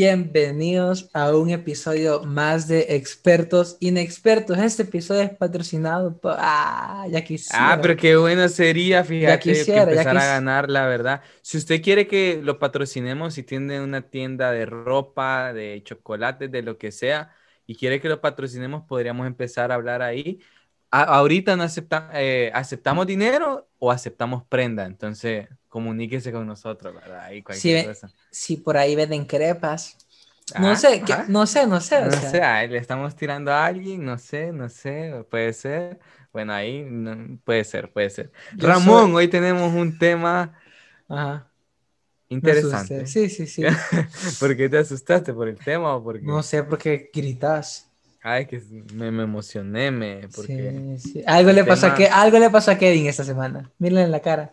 Bienvenidos a un episodio más de Expertos Inexpertos. Este episodio es patrocinado por... Ah, ya quisiera. Ah, pero qué bueno sería, fíjate, quisiera, que empezar a ganar, la verdad. Si usted quiere que lo patrocinemos, si tiene una tienda de ropa, de chocolates, de lo que sea, y quiere que lo patrocinemos, podríamos empezar a hablar ahí. ahorita no acepta, eh, aceptamos dinero o aceptamos prenda, entonces comuníquese con nosotros, ¿verdad? Ahí cualquier si, cosa. si por ahí venden crepas. No ah, sé, no sé, no sé. No sé, le estamos tirando a alguien, no sé, no sé, puede ser. Bueno, ahí puede ser, puede ser. Ramón, hoy tenemos un tema interesante. Sí, sí, sí. ¿Por qué te asustaste? ¿Por el tema o porque... No sé, porque gritas. Ay, que me, emocioné, me... Porque sí, sí. Algo, le pasó a que, algo le pasó a Kevin esta semana. Mírenle en la cara.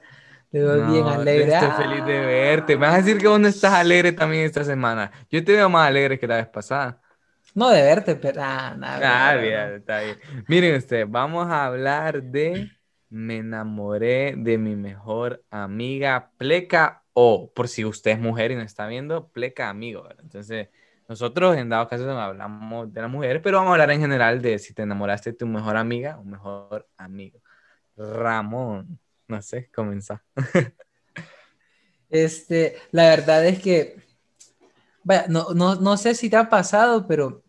Te veo bien alegre. Estoy feliz de verte. Me vas a decir que vos no estás alegre también esta semana. Yo te veo más alegre que la vez pasada. No de verte, pero ah, nada. Ah, bien, está bien. Miren ustedes, vamos a hablar de me enamoré de mi mejor amiga Pleca o por si usted es mujer y no está viendo, Pleca amigo. ¿verdad? Entonces, nosotros en dado caso hablamos de la mujer, pero vamos a hablar en general de si te enamoraste de tu mejor amiga o mejor amigo. Ramón. No sé, comenzar. este, la verdad es que, vaya, no, no, no, sé si te ha pasado, pero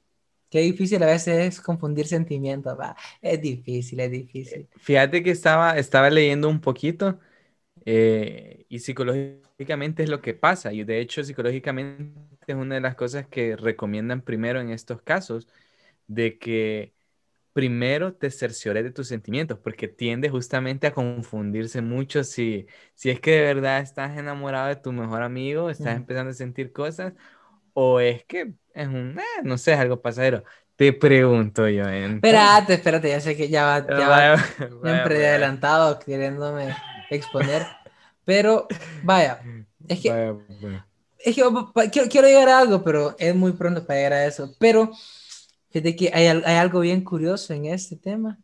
qué difícil a veces es confundir sentimientos, va. Es difícil, es difícil. Eh, fíjate que estaba, estaba leyendo un poquito eh, y psicológicamente es lo que pasa. Y de hecho, psicológicamente es una de las cosas que recomiendan primero en estos casos, de que primero te cerciores de tus sentimientos, porque tiende justamente a confundirse mucho si, si es que de verdad estás enamorado de tu mejor amigo, estás empezando a sentir cosas, o es que es un, eh, no sé, es algo pasajero. Te pregunto yo. Espérate, espérate, ya sé que ya va, ya va siempre adelantado queriéndome exponer, pero vaya, es que, es que quiero, quiero llegar a algo, pero es muy pronto para llegar a eso, pero Fíjate que hay, hay, algo bien curioso en este tema,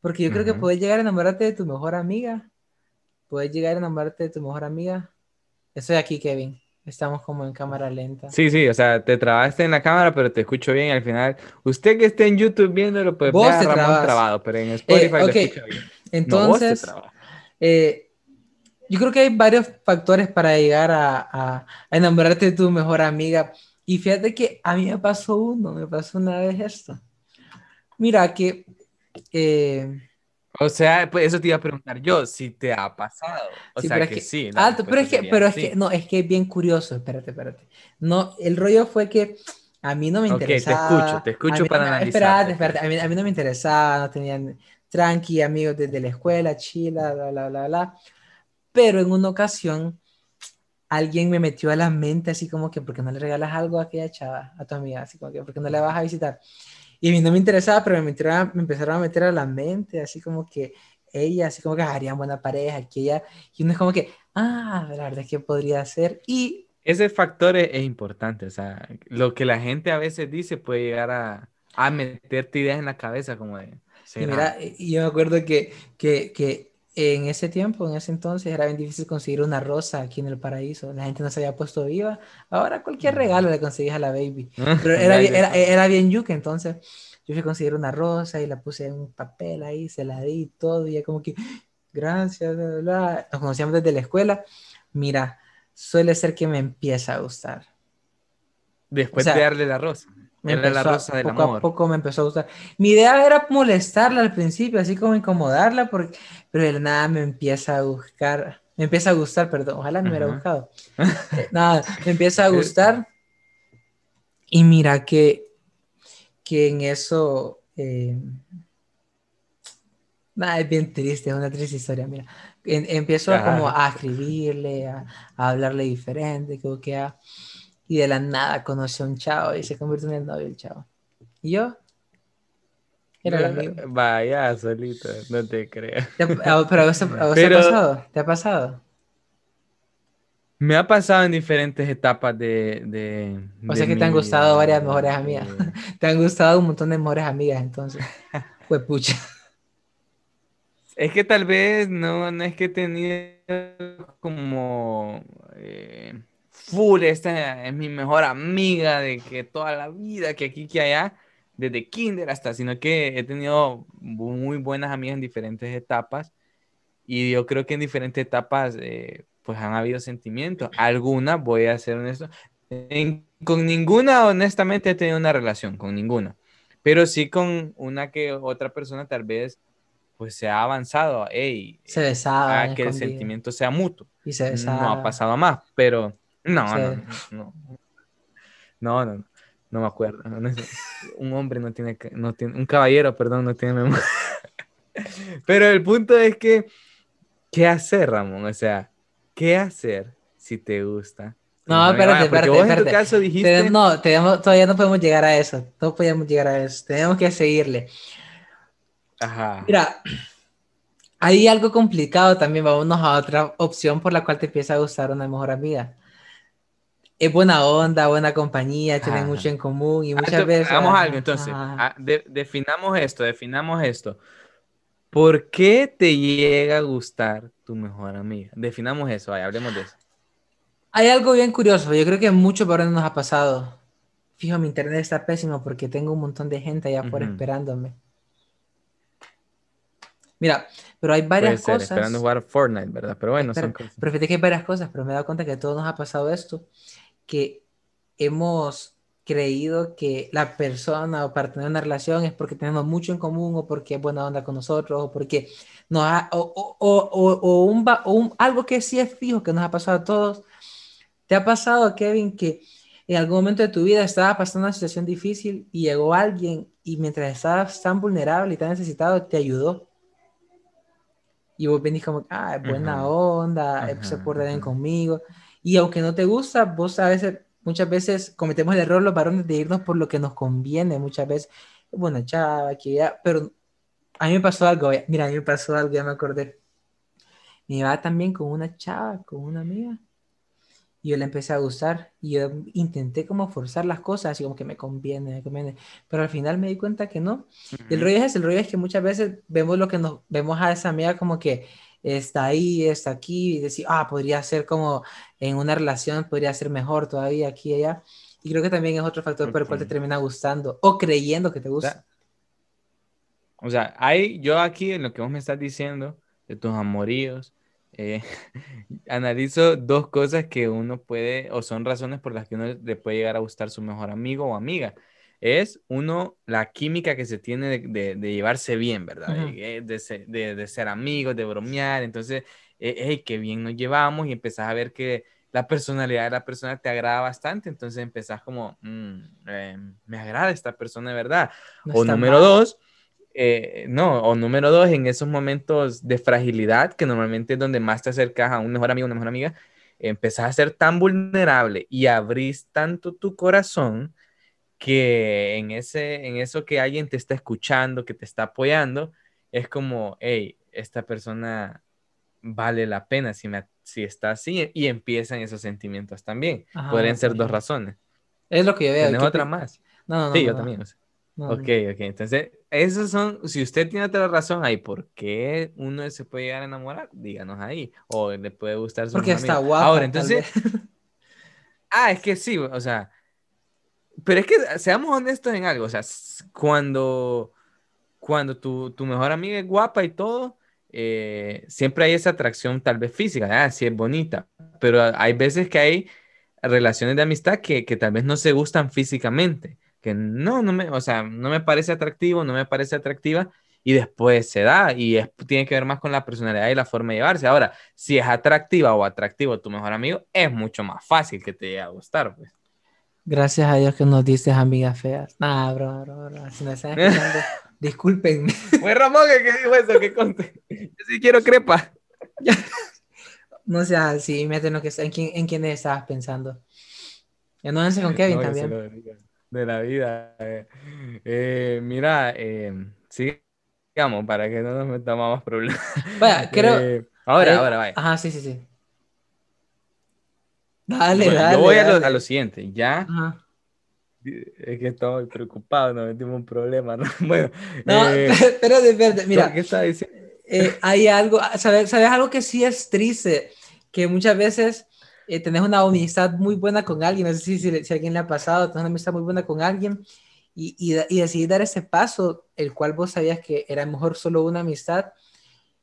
porque yo creo que puedes llegar a enamorarte de tu mejor amiga, puedes llegar a enamorarte de tu mejor amiga. Estoy aquí, Kevin. Estamos como en cámara lenta. Sí, sí, o sea, te trabaste en la cámara, pero te escucho bien al final. Usted que esté en YouTube viéndolo, pues Vos te Ramón trabado, pero en Spotify eh, okay. escucha bien. Entonces, eh, yo creo que hay varios factores para llegar a, a, a enamorarte de tu mejor amiga. Y fíjate que a mí me pasó uno, me pasó una vez esto. Mira que... Eh, o sea, pues eso te iba a preguntar yo, si te ha pasado. O sea, que, sí. Alto, pero es que, pero es que, no, es que es bien curioso, espérate, espérate. No, el rollo fue que a mí no me interesaba. Ok, te escucho, te escucho para analizar. Espérate, espérate, a mí, a mí, no me interesaba, no tenían tranqui, amigos desde la escuela, chila, bla, bla, bla, bla. Pero en una ocasión alguien me metió a la mente así como que, ¿por qué no le regalas algo a aquella chava, a tu amiga? Así como que, ¿por qué no la vas a visitar? Y a mí no me interesaba, pero me, me empezaron a meter a la mente, así como que ella, así como que harían buena pareja, que ella, y uno es como que, ah, la verdad es que podría ser, y... Ese factor es, importante, o sea, lo que la gente a veces dice puede llegar a, a meterte ideas en la cabeza, como de... Y mira, yo me acuerdo que, que, que en ese tiempo, en ese entonces, era bien difícil conseguir una rosa aquí en el paraíso. La gente no se había puesto viva. Ahora cualquier mm. regalo le conseguís a la baby. Pero era, bien, era, era bien yuke, entonces yo fui a conseguir una rosa y la puse en un papel ahí, se la di todo. Y ya como que, gracias, bla, bla. Nos conocíamos desde la escuela. Mira, suele ser que me empieza a gustar. Después de darle la rosa. Me la rosa del poco a poco me empezó a gustar. Mi idea era molestarla al principio, así como incomodarla, porque, pero de nada me empieza a buscar, me empieza a gustar, perdón, ojalá me hubiera buscado. Nada, me empieza a gustar. Y mira que, que en eso, eh, nada, es bien triste, es una triste historia, mira. empiezo como a escribirle, a, hablarle diferente, creo que a y de la nada conoció a un chavo y se convirtió en el novio del chavo. ¿Y yo? Era el amigo. Vaya, solito, no te creo. Ah, pero a vos, te ha pasado? ¿Te ha pasado? Me ha pasado en diferentes etapas de... de o sea que te han gustado varias mejores amigas. te han gustado un montón de mejores amigas, entonces. Pues pucha. Es que tal vez no, no es que he tenido como... Eh, full, esta es mi mejor amiga de que toda la vida, que aquí, que allá, desde kinder hasta, sino que he tenido muy buenas amigas en diferentes etapas y yo creo que en diferentes etapas eh, pues han habido sentimientos. Algunas, voy a ser honesto, con ninguna honestamente he tenido una relación, con ninguna, pero sí con una que otra persona tal vez pues se ha avanzado, hey, se besaba, que el sentimiento sea mutuo. Y se besaba. No ha pasado más, pero no, no, no, no, no, no, me acuerdo. Un hombre no tiene, no tiene, un caballero, perdón, no tiene memoria. Pero el punto es que, ¿qué hacer, Ramón? O sea, ¿qué hacer si te gusta? No, espérate, espérate, vos en tu caso dijiste... No, tenemos, todavía no podemos llegar a eso. No podemos llegar a eso. Tenemos que seguirle. Ajá. Mira, hay algo complicado también. Vámonos a otra opción por la cual te empieza a gustar una mejor amiga es buena onda, buena compañía, tienen mucho en común y muchas veces... Hagamos algo entonces, ah, definamos esto, definamos esto. ¿Por qué te llega a gustar tu mejor amiga? Definamos eso, hablemos de eso. Hay algo bien curioso, yo creo que mucho por nos ha pasado. Fijo, mi internet está pésimo porque tengo un montón de gente allá afuera esperándome. Mira, pero hay varias cosas. Esperando jugar Fortnite, ¿verdad? Pero bueno, son cosas. Pero fíjate que hay varias cosas, pero me he dado cuenta que a todos nos ha pasado esto que hemos creído que la persona o para tener una relación es porque tenemos mucho en común o porque es buena onda con nosotros o porque nos ha, o, o, o, un, algo que sí es fijo que nos ha pasado a todos. ¿Te ha pasado, Kevin, que en algún momento de tu vida estabas pasando una situación difícil y llegó alguien y mientras estabas tan vulnerable y tan necesitado te ayudó? Y vos venís como, ah, buena onda, se porta conmigo. Y aunque no te gusta, vos a veces, muchas veces cometemos el error los varones de irnos por lo que nos conviene, muchas veces, bueno, chava, que ya, pero a mí me pasó algo, mira, a mí me pasó algo, ya me acordé. Me iba también con una chava, con una amiga, y yo le empecé a gustar, y yo intenté como forzar las cosas, así como que me conviene, me conviene, pero al final me di cuenta que no. el rollo es, el rollo es que muchas veces vemos lo que nos, vemos a esa amiga como que, está ahí, está aquí, y decir, ah, podría ser como en una relación, podría ser mejor todavía aquí y allá. Y creo que también es otro factor por el cual te termina gustando o creyendo que te gusta. O sea, hay, yo aquí en lo que vos me estás diciendo, de tus amoríos, eh, analizo dos cosas que uno puede, o son razones por las que uno le puede llegar a gustar su mejor amigo o amiga es uno, la química que se tiene de, llevarse bien, ¿verdad? Eh, de, ser, amigos, de bromear. Entonces, hey, qué bien nos llevamos y empezás a ver que la personalidad de la persona te agrada bastante. Entonces empezás como, mm, eh, me agrada esta persona de verdad. o número dos, eh, no, o número dos, en esos momentos de fragilidad, que normalmente es donde más te acercas a un mejor amigo, una mejor amiga, empezás a ser tan vulnerable y abrís tanto tu corazón que en, ese, en eso que alguien te está escuchando, que te está apoyando, es como, hey, esta persona vale la pena si, me, si está así y empiezan esos sentimientos también. Podrían ser dos razones. Es lo que yo veo. ¿Tienes otra más? No, no, Sí, yo también. Ok, ok. Entonces, esas son, si usted tiene otra razón ahí, ¿por qué uno se puede llegar a enamorar? Díganos ahí. O le puede gustar su Porque está guapo. Ahora, entonces... ah, es que sí, o sea, pero es que seamos honestos en algo, o sea, cuando, cuando tu, tu mejor amiga es guapa y todo, eh, siempre hay esa atracción tal vez física, ah, sí es bonita, pero hay veces que hay relaciones de amistad que, que tal vez no se gustan físicamente, que no, no me, o sea, no me parece atractivo, no me parece atractiva, y después se da y es, tiene que ver más con la personalidad y la forma de llevarse. Ahora, si es atractiva o atractivo tu mejor amigo, es mucho más fácil que te llegue a gustar, pues. Gracias a Dios que nos dices amigas feas. Nah, bro, bro, bro. Si me están escuchando, discúlpenme. Fue Ramón el que dijo eso, que conte. Yo sí quiero crepa. no sea así, métenos que en quién, en quién estabas pensando. Ya no con Kevin también. De la vida. Eh. Eh, mira, eh, sigamos para que no nos metamos más problemas. Vaya, creo. Eh, ahora, ahora, vaya. Ajá, sí, sí, sí. Dale, dale. Yo voy A, lo, siguiente, ya. Es que estoy preocupado, nos metimos un problema, ¿no? Bueno. No, eh, espérate, espérate, mira. ¿Qué está diciendo? Eh, hay algo, ¿sabes, ¿sabes? Algo que sí es triste, que muchas veces eh, tenés una amistad muy buena con alguien, no sé si, si, alguien le ha pasado, tenés una amistad muy buena con alguien y, y, y decidís dar ese paso, el cual vos sabías que era mejor solo una amistad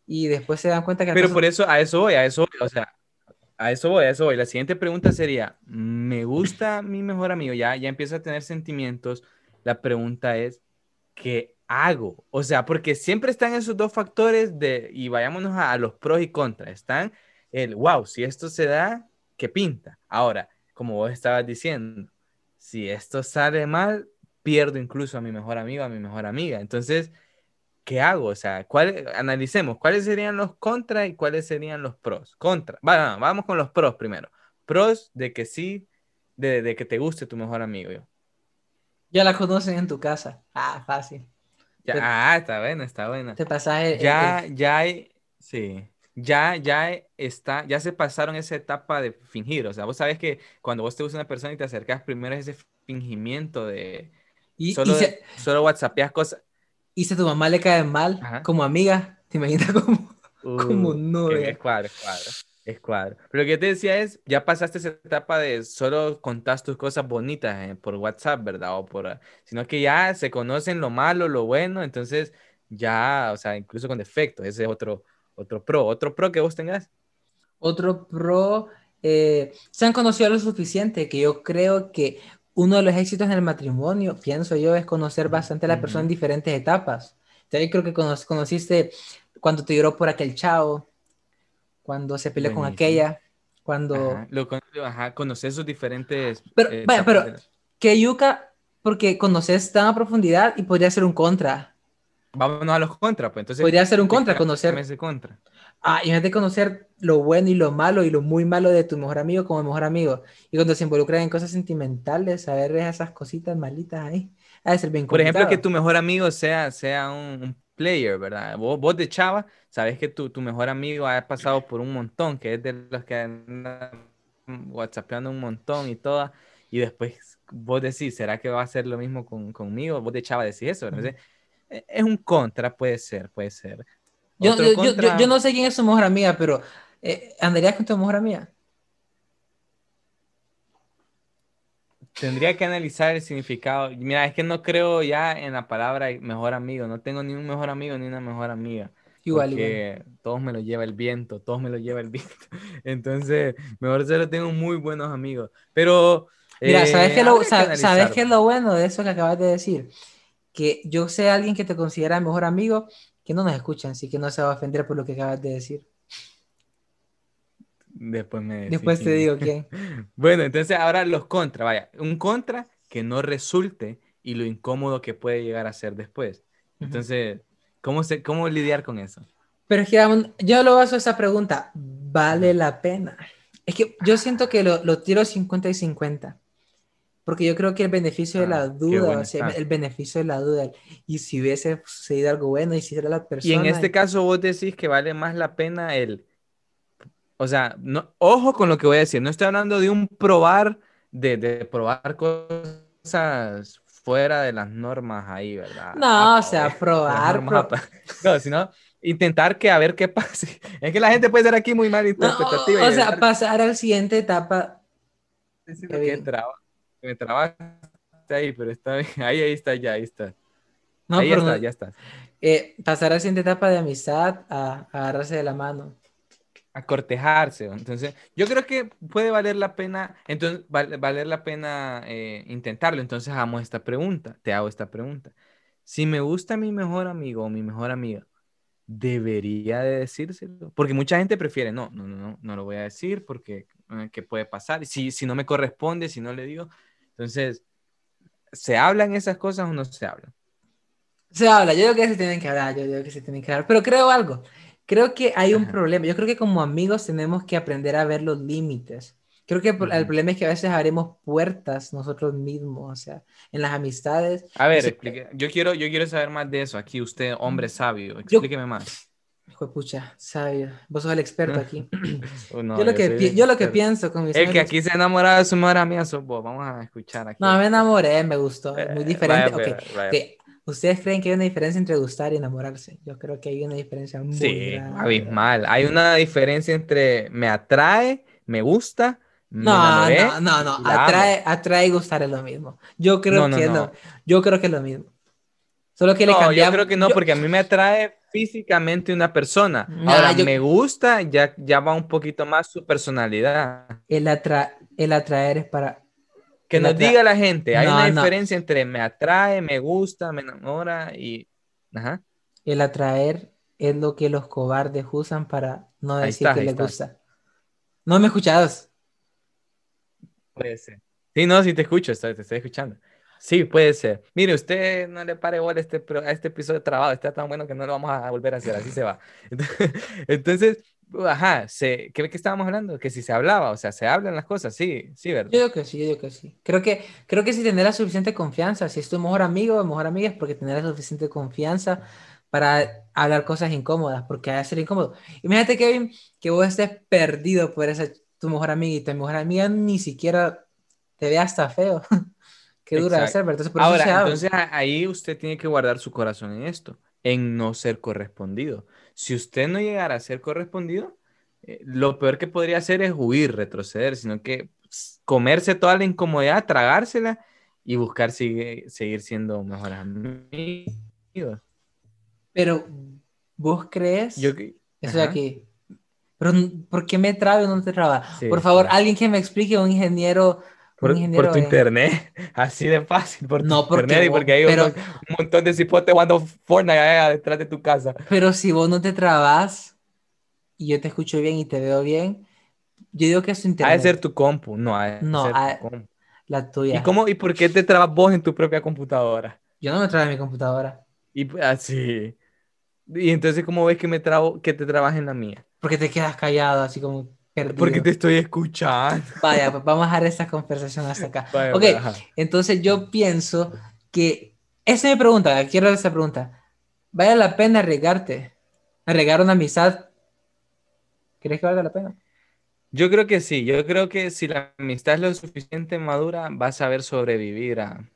y después se dan cuenta que... Pero por eso, a eso voy, a eso voy, o sea, a eso voy, a eso voy. La siguiente pregunta sería, ¿me gusta mi mejor amigo? Ya, ya empiezo a tener sentimientos. La pregunta es, ¿qué hago? O sea, porque siempre están esos dos factores de, y vayámonos a, los pros y contras. Están el, wow, si esto se da, ¿qué pinta? Ahora, como vos estabas diciendo, si esto sale mal, pierdo incluso a mi mejor amigo, a mi mejor amiga. Entonces, ¿qué hago? O sea, ¿cuál, analicemos cuáles serían los contras y cuáles serían los pros. Contra, bueno, vamos con los pros primero. Pros de que sí, de, que te guste tu mejor amigo. Yo. Ya la conocen en tu casa. Ah, fácil. Ya, ah, está buena, está buena. Te pasas Ya, ya hay, sí. Ya, ya está, ya se pasaron esa etapa de fingir. O sea, vos sabes que cuando vos te usas una persona y te acercas, primero es ese fingimiento de, y, solo, solo whatsappeas cosas. Y si a tu mamá le cae mal como amiga, te imaginas como, uh, como novia. Es cuadro, es cuadro. Es cuadro. Pero lo que yo te decía es, ya pasaste esa etapa de solo contar tus cosas bonitas eh, por WhatsApp, ¿verdad? O por, sino que ya se conocen lo malo, lo bueno, entonces ya, o sea, incluso con defectos, ese es otro, otro pro. ¿Otro pro que vos tengas? Otro pro, eh, se han conocido lo suficiente que yo creo que uno de los éxitos en el matrimonio, pienso yo, es conocer bastante a la persona en diferentes etapas. Entonces, creo que conociste cuando te lloró por aquel chavo, cuando se peleó con aquella, cuando... Ajá, lo, ajá, conoces sus diferentes... Pero, eh, vaya, pero, que yuca, porque conoces tan a profundidad y podría ser un contra. Vámonos a los contras, pues entonces... Podría ser un contra, conocer... Ese contra. Ah, de conocer lo bueno y lo malo y lo muy malo de tu mejor amigo como mejor amigo. Y cuando se involucran en cosas sentimentales, saber esas cositas malitas ahí, ha de ser bien Por ejemplo, que tu mejor amigo sea, sea un, player, ¿verdad? Vos, vos, de chava, sabes que tu, tu, mejor amigo ha pasado por un montón, que es de los que andan whatsappeando un montón y todo. Y después vos decís, ¿será que va a hacer lo mismo con, conmigo? Vos de chava decís eso, ¿verdad? E, es un contra, puede ser, puede ser. Yo, yo, yo, yo, no sé quién es su mejor amiga, pero eh, ¿andarías con tu mejor amiga? Tendría que analizar el significado. Mira, es que no creo ya en la palabra mejor amigo. No tengo ni un mejor amigo ni una mejor amiga. Igual, porque todos me lo lleva el viento, todos me lo lleva el viento. Entonces, mejor solo tengo muy buenos amigos. Pero. Mira, ¿sabes, qué, eh, lo, ¿sabes qué es lo bueno de eso que acabas de decir? Que yo sé a alguien que te considera mejor amigo que no nos escuchan, así que no se va a ofender por lo que acabas de decir. Después me Después te digo quién. bueno, entonces ahora los contra, vaya, un contra que no resulte y lo incómodo que puede llegar a ser después. Entonces, ¿cómo, se, cómo lidiar con eso? Pero es que yo lo baso esa pregunta, ¿vale la pena? Es que yo siento que lo, lo tiro 50 y 50. Porque yo creo que el beneficio de la ah, duda, o sea, el beneficio de la duda, y si hubiese sucedido algo bueno y si era la persona. Y en este caso vos decís que vale más la pena el. O sea, no, ojo con lo que voy a decir, no estoy hablando de un probar, de, de probar cosas fuera de las normas ahí, ¿verdad? No, o sea, probar. No, sino intentar que a ver qué pase. Es que la gente puede ser aquí muy mal interpretativa. o sea, pasar a la siguiente etapa. que me trabaste ahí, pero está bien. Ahí, ahí está, ya, ahí está. No, ahí está, ya está. Eh, pasar a la siguiente etapa de amistad a, agarrarse de la mano. A cortejarse. Entonces, yo creo que puede valer la pena, entonces, valer la pena eh, intentarlo. Entonces, hagamos esta pregunta. Te hago esta pregunta. Si me gusta mi mejor amigo o mi mejor amiga, debería de decírselo. Porque mucha gente prefiere, no, no, no, no, no lo voy a decir porque eh, ¿qué puede pasar? Si, si no me corresponde, si no le digo, entonces, ¿se hablan esas cosas o no se hablan? Se habla, yo creo que se tienen que hablar, yo creo que se tienen que hablar, pero creo algo, creo que hay un problema, yo creo que como amigos tenemos que aprender a ver los límites. Creo que el problema es que a veces abrimos puertas nosotros mismos, o sea, en las amistades. A ver, yo, quiero, yo quiero saber más de eso. Aquí usted, hombre sabio, explíqueme más. De pucha, sabio. Vos sos el experto aquí. Oh, yo, lo que, yo lo que pienso con mis El que aquí se enamora de su madre amiga sos vos. Vamos a escuchar aquí. No, me enamoré, me gustó. Es muy eh, diferente. okay. ¿Ustedes creen que hay una diferencia entre gustar y enamorarse? Yo creo que hay una diferencia muy sí, abismal. Hay una diferencia entre me atrae, me gusta, No, no, no, no, atrae, atrae y gustar es lo mismo. Yo creo que no, Yo creo que es lo mismo. Solo que le cambiamos. Yo creo que no, porque a mí me atrae físicamente una persona. Ahora, me gusta, ya, ya va un poquito más su personalidad. El, atra... el atraer es para. Que nos diga la gente, hay una diferencia entre me atrae, me gusta, me enamora y. Ajá. El atraer es lo que los cobardes usan para no decir que les gusta. No me escuchas. Puede ser. Sí, no, sí te escucho, te estoy escuchando. Sí, puede ser. Mire, usted no le pare bola a este, a este episodio de trabajo, está tan bueno que no lo vamos a volver a hacer, así se va. Entonces, ajá, se, ¿qué, ¿qué estábamos hablando? Que si se hablaba, o sea, se hablan las cosas, sí, sí, ¿verdad? Yo digo que sí, yo digo que sí. Creo que, creo que si tener la suficiente confianza, si es tu mejor amigo o mejor amiga, es porque tener la suficiente confianza para hablar cosas incómodas, porque va a ser incómodo. Imagínate, Kevin, que vos estés perdido por esa tu mejor amiga y tu mejor amiga ni siquiera te ve hasta feo. Qué dura de ser, Entonces, Ahora, entonces ahí usted tiene que guardar su corazón en esto, en no ser correspondido. Si usted no llegara a ser correspondido, eh, lo peor que podría hacer es huir, retroceder, sino que comerse toda la incomodidad, tragársela y buscar sigue, seguir siendo mejores amigos. Pero, ¿vos crees? Yo, eso de aquí. Pero, ¿por qué me traba o no te traba? Por favor, alguien que me explique, un ingeniero por, tu internet, así de fácil, por no, tu internet y porque hay un, montón de cipotes jugando Fortnite allá detrás de tu casa. Pero si vos no te trabas y yo te escucho bien y te veo bien, yo digo que es tu internet. Ha de ser tu compu, no, ha de no, ser tu compu. la tuya. ¿Y, cómo, ¿Y por qué te trabas vos en tu propia computadora? Yo no me trabo en mi computadora. Y así. Ah, y entonces, ¿cómo ves que me trabo, que te trabas en la mía? Porque te quedas callado, así como porque te estoy escuchando. Vaya, pues vamos a dejar esta conversación hasta acá. ok, entonces yo pienso que. Esa es mi pregunta, quiero hacer esa pregunta. ¿Vale la pena arriesgarte? ¿Arriesgar una amistad? ¿Crees que valga la pena? Yo creo que sí. Yo creo que si la amistad es lo suficiente madura, vas a saber sobrevivir a,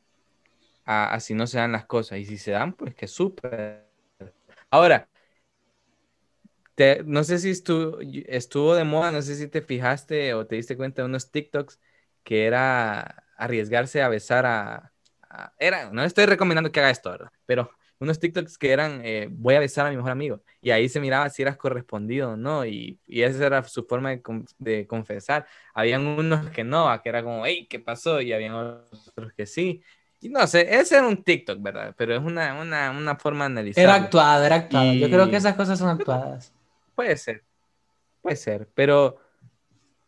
a, a si no se dan las cosas. Y si se dan, pues que súper. Ahora, no sé si estuvo, estuvo de moda, no sé si te fijaste o te diste cuenta de unos TikToks que era arriesgarse a besar a, era, no estoy recomendando que haga esto, ¿verdad? Pero unos TikToks que eran, eh, voy a besar a mi mejor amigo. Y ahí se miraba si eras correspondido o no. Y, y, esa era su forma de, de, confesar. Habían unos que no, que era como, hey, ¿qué pasó? Y habían otros que sí. Y no sé, ese era un TikTok, ¿verdad? Pero es una, una, una forma de analizar. Era actuado, era actuado. Yo creo que esas cosas son actuadas. Puede ser, puede ser, pero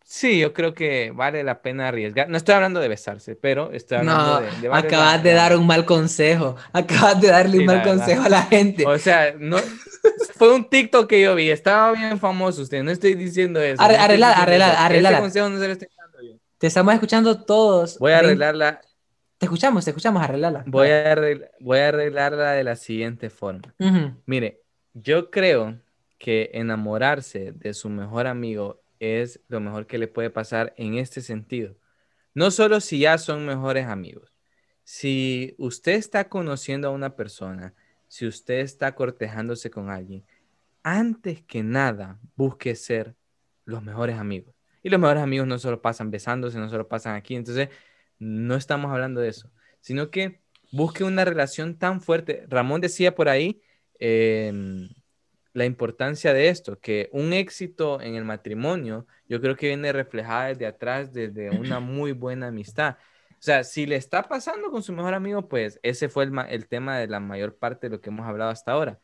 sí, yo creo que vale la pena arriesgar. No estoy hablando de besarse, pero estoy hablando de, de Acabas de dar un mal consejo, acabas de darle un mal consejo a la gente. O sea, no, fue un TikTok que yo vi, estaba bien famoso usted, no estoy diciendo eso. Arreglar, arreglar, arreglar. Te estamos escuchando todos. Voy a arreglarla. Te escuchamos, te escuchamos, arreglarla. Voy a, voy a arreglarla de la siguiente forma. Mire, yo creo que enamorarse de su mejor amigo es lo mejor que le puede pasar en este sentido. No solo si ya son mejores amigos. Si usted está conociendo a una persona, si usted está cortejándose con alguien, antes que nada busque ser los mejores amigos. Y los mejores amigos no solo pasan besándose, no solo pasan aquí. Entonces, no estamos hablando de eso, sino que busque una relación tan fuerte. Ramón decía por ahí, em, la importancia de esto, que un éxito en el matrimonio, yo creo que viene reflejada desde atrás, desde una muy buena amistad. O sea, si le está pasando con su mejor amigo, pues ese fue el, el tema de la mayor parte de lo que hemos hablado hasta ahora.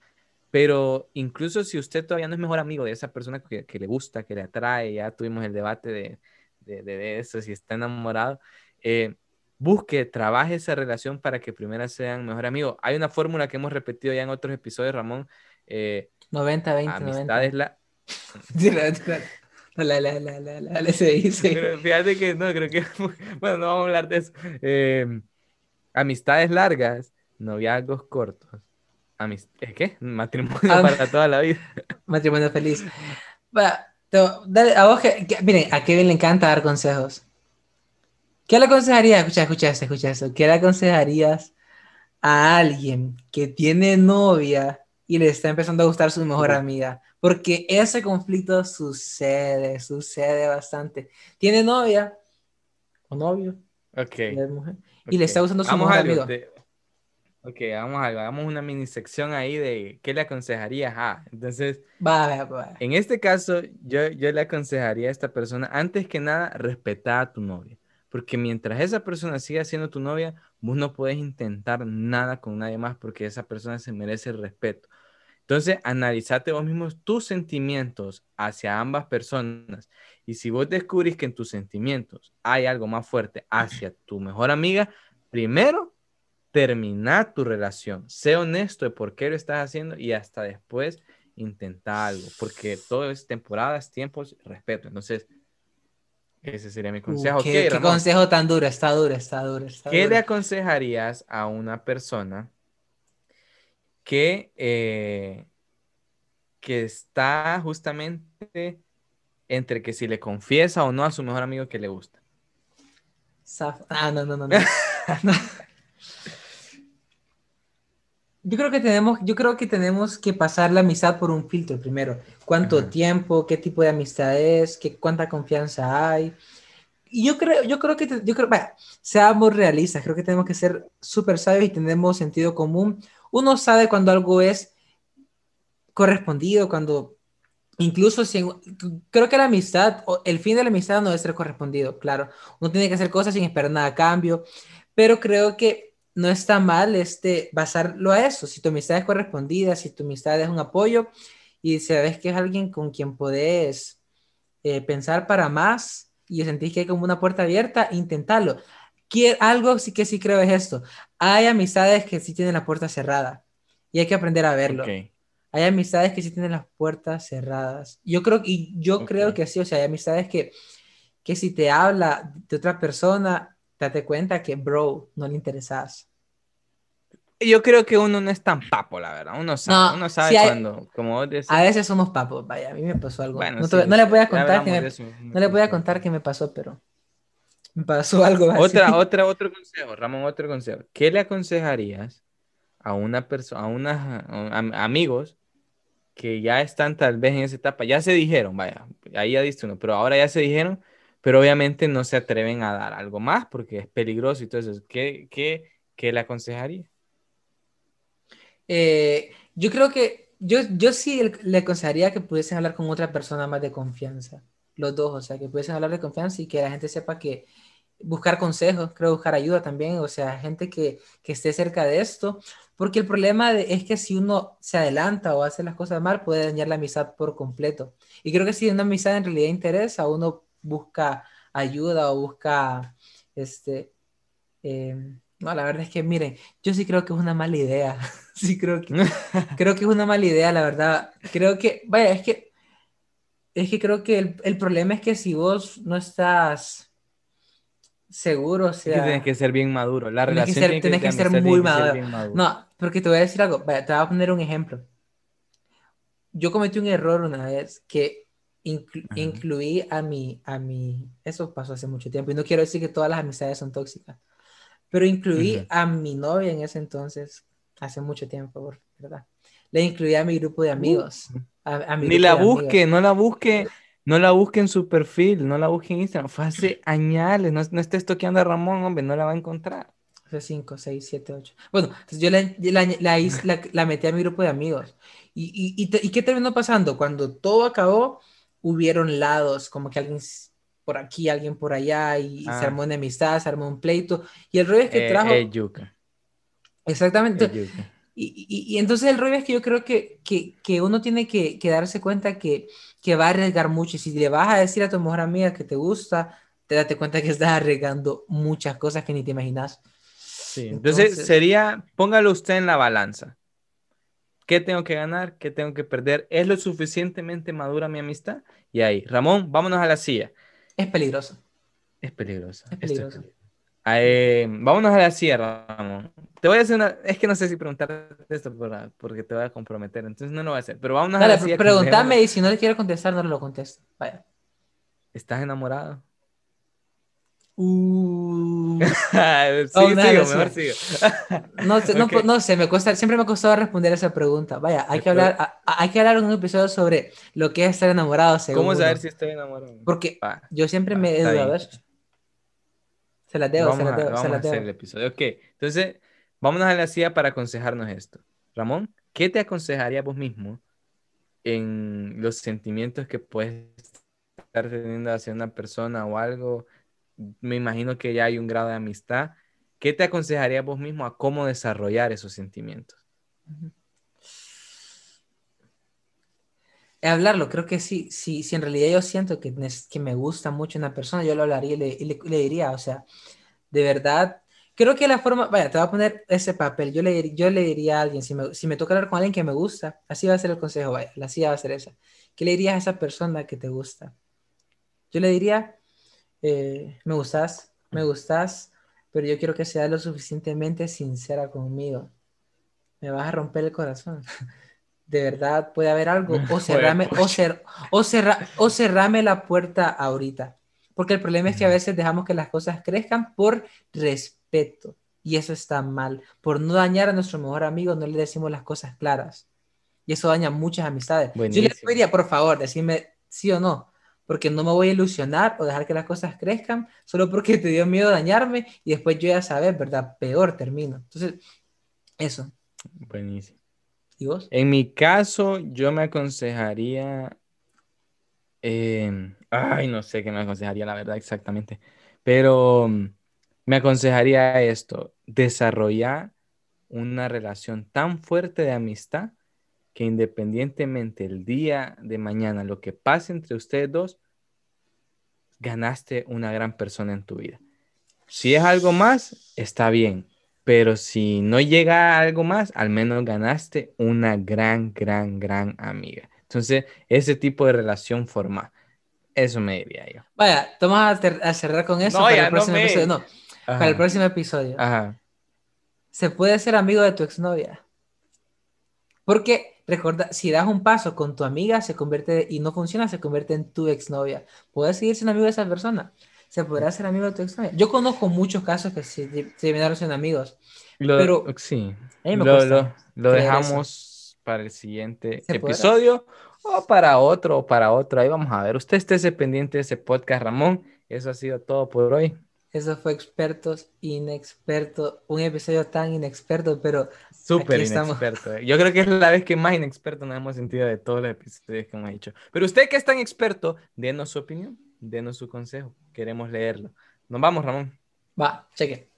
Pero incluso si usted todavía no es mejor amigo de esa persona que, que le gusta, que le atrae, ya tuvimos el debate de, de, de eso, si está enamorado, eh, busque, trabaje esa relación para que primero sean mejor amigos. Hay una fórmula que hemos repetido ya en otros episodios, Ramón, eh, 90, 20, Amistad es la... la, la, la, la, la, se dice. fíjate que no, creo que... Bueno, no vamos a hablar de eso. Eh, amistades largas, noviazgos cortos. Amist ¿Es qué? Matrimonio para toda la vida. Matrimonio feliz. dale, a vos que, miren, a Kevin le encanta dar consejos. ¿Qué le aconsejarías? Escucha, escucha esto, escucha eso. ¿Qué le aconsejarías a alguien que tiene novia y le está empezando a gustar su mejor amiga. Porque ese conflicto sucede, sucede bastante. Tiene novia o novio. Ok. Y le está usando su mejor amigo. Ok, vamos a hagamos una mini sección ahí de qué le aconsejarías a. Entonces, va, va, en este caso, yo, yo le aconsejaría a esta persona, antes que nada, respetar a tu novia. Porque mientras esa persona siga siendo tu novia, vos no puedes intentar nada con nadie más porque esa persona se merece el respeto. Entonces, analizate vos mismos tus sentimientos hacia ambas personas. Y si vos descubrís que en tus sentimientos hay algo más fuerte hacia tu mejor amiga, primero termina tu relación. Sé honesto de por qué lo estás haciendo y hasta después intenta algo. Porque todo es temporadas, tiempos, respeto. Entonces, ese sería mi uh, consejo. ¿qué, consejo tan duro? Está duro, está duro. ¿Qué le aconsejarías a una persona que, eh, que está justamente entre que si le confiesa o no a su mejor amigo que le gusta? Ah, no, no, no. no. Yo creo que tenemos, yo creo que tenemos que pasar la amistad por un filtro primero. ¿Cuánto tiempo? ¿Qué tipo de amistad es? ¿Qué, ¿Cuánta confianza hay? Y yo creo, yo creo que, yo creo, vaya, seamos realistas, creo que tenemos que ser súper sabios y tenemos sentido común. Uno sabe cuando algo es correspondido, cuando incluso si, creo que la amistad, el fin de la amistad no debe ser correspondido, claro. Uno tiene que hacer cosas sin esperar nada a cambio, pero creo que no está mal este, basarlo a eso. Si tu amistad es correspondida, si tu amistad es un apoyo y sabes que es alguien con quien podés eh, pensar para más y sentís que hay como una puerta abierta, intentalo. algo sí que sí creo es esto. Hay amistades que sí tienen la puerta cerrada y hay que aprender a verlo. Hay amistades que sí tienen las puertas cerradas. Yo creo, y yo creo que sí, o sea, hay amistades que, que si te habla de otra persona, date cuenta que, bro, no le interesas. Yo creo que uno no es tan papo, la verdad. Uno sabe, uno sabe cuando, como A veces somos papos, vaya, a mí me pasó algo. no, le voy a contar que me, no le voy a contar qué me pasó, pero pasó algo así. Otra, otra, otro consejo, Ramón, otro consejo. ¿Qué le aconsejarías a una persona, a unos amigos que ya están tal vez en esa etapa? Ya se dijeron, vaya, ahí ya diste uno, pero ahora ya se dijeron pero obviamente no se atreven a dar algo más porque es peligroso y todo eso. ¿Qué, qué, qué le aconsejaría? Eh, yo creo que yo, yo sí le aconsejaría que pudiesen hablar con otra persona más de confianza, los dos, o sea, que pudiesen hablar de confianza y que la gente sepa que buscar consejos, creo buscar ayuda también, o sea, gente que, que esté cerca de esto, porque el problema es que si uno se adelanta o hace las cosas mal, puede dañar la amistad por completo. Y creo que si una amistad en realidad interesa, uno busca ayuda o busca, este, em, no, la verdad es que, miren, yo sí creo que es una mala idea. sí creo que, creo que es una mala idea, la verdad. Creo que, vaya, es que, es que creo que el, el problema es que si vos no estás seguro, o sea... tienes que ser bien maduro. La relación que ser, tienes que, ser muy maduro. No, porque te voy a decir algo. Vaya, te voy a poner un ejemplo. Yo cometí un error una vez que incluí a mi, a mi, eso pasó hace mucho tiempo, y no quiero decir que todas las amistades son tóxicas, pero incluí a mi novia en ese entonces, hace mucho tiempo, ¿verdad? Le incluí a mi grupo de amigos. Ni la busque, no la busque, no la busque en su perfil, no la busque en Instagram, fue hace años, no, no estés toqueando a Ramón, hombre, no la va a encontrar. Hace 5, 6, 7, 8. Bueno, entonces yo la, la, la, la, metí a mi grupo de amigos. ¿Y, y, y, y qué terminó pasando? Cuando todo acabó, hubieron lados, como que alguien por aquí, alguien por allá, y, se ah. armó una amistad, se armó un pleito. Y el rollo es que eh, trajo. Eh, yuca. Exactamente. y, y, y, entonces el rollo es que yo creo que, que, que uno tiene que, que, darse cuenta que, que va a arriesgar mucho. Y si le vas a decir a tu mejor amiga que te gusta, te date cuenta que estás arriesgando muchas cosas que ni te imaginas. Sí, entonces, entonces sería, póngalo usted en la balanza. ¿Qué tengo que ganar? ¿Qué tengo que perder? ¿Es lo suficientemente madura mi amistad? Y ahí, Ramón, vámonos a la silla. Es peligroso. Es peligroso. Es peligroso. Eh, vámonos a la silla, Ramón. Te voy a hacer una. Es que no sé si preguntarte esto porque te voy a comprometer, entonces no lo voy a hacer. Pero vámonos a la silla. Pregúntame y si no le quiero contestar, no lo contesto. Vaya. ¿Estás enamorado? Uh. sí, oh, sigo, mejor sigo. no, no, no, sé, me cuesta, siempre me ha costado responder esa pregunta. Vaya, hay que hablar, hay que hablar en un episodio sobre lo que es estar enamorado. ¿Cómo saber si estoy enamorado? Porque yo siempre me he dudado Se la debo, vamos se la debo. A, vamos a hacer el episodio. Ok, entonces, vamos a la silla para aconsejarnos esto. Ramón, ¿qué te aconsejaría vos mismo en los sentimientos que puedes estar teniendo hacia una persona o algo? Me imagino que ya hay un grado de amistad. ¿Qué te aconsejaría vos mismo a cómo desarrollar esos sentimientos? Hablarlo, creo que sí, sí, si en realidad yo siento que, que me gusta mucho una persona, yo lo hablaría y le, le diría, o sea, de verdad, creo que la forma, vaya, te voy a poner ese papel. Yo le, yo le diría a alguien, si me, si me toca hablar con alguien que me gusta, así va a ser el consejo, vaya, la silla va a ser esa. ¿Qué le dirías a esa persona que te gusta? Yo le diría, eh, me gustas, me gustas, pero yo quiero que seas lo suficientemente sincera conmigo. Me vas a romper el corazón. De verdad, puede haber algo. O cerrame, o, cer, o, cerra, o cerrame la puerta ahorita. Porque el problema es que a veces dejamos que las cosas crezcan por respeto. Y eso está mal. Por no dañar a nuestro mejor amigo, no le decimos las cosas claras. Y eso daña muchas amistades. Yo le pediría, por favor, decirme sí o no. Porque no me voy a ilusionar o dejar que las cosas crezcan solo porque te dio miedo dañarme y después yo ya sabes, ¿verdad? Peor termino. Entonces, eso. Buenísimo. ¿Y vos? En mi caso, yo me aconsejaría ay, no sé qué me aconsejaría, la verdad, exactamente. Pero me aconsejaría esto, desarrollar una relación tan fuerte de amistad que independientemente el día de mañana, lo que pase entre ustedes dos, ganaste una gran persona en tu vida. Si es algo más, está bien, pero si no llega a algo más, al menos ganaste una gran, gran, gran amiga. Entonces, ese tipo de relación forma. Eso me diría yo. Vaya, vamos a, cerrar con eso para, el próximo episodio. No, para el próximo episodio. Ajá. Se puede ser amigo de tu exnovia. Porque, recuerda, si das un paso con tu amiga, se convierte, y no funciona, se convierte en tu exnovia. Puedes seguir siendo amigo de esa persona. Se podrá ser amigo de tu exnovia. Yo conozco muchos casos que se, terminaron siendo amigos. pero sí. lo, lo dejamos para el siguiente episodio o para otro o para otro. Ahí vamos a ver. Usted esté pendiente de ese podcast, Ramón. Eso ha sido todo por hoy. Eso fue expertos, inexperto un episodio tan inexperto, pero... Súper inexperto. Eh. Yo creo que es la vez que más inexperto nos hemos sentido de todos los episodios que hemos hecho. Pero usted que es tan experto, denos su opinión, denos su consejo. Queremos leerlo. Nos vamos, Ramón. Va, cheque.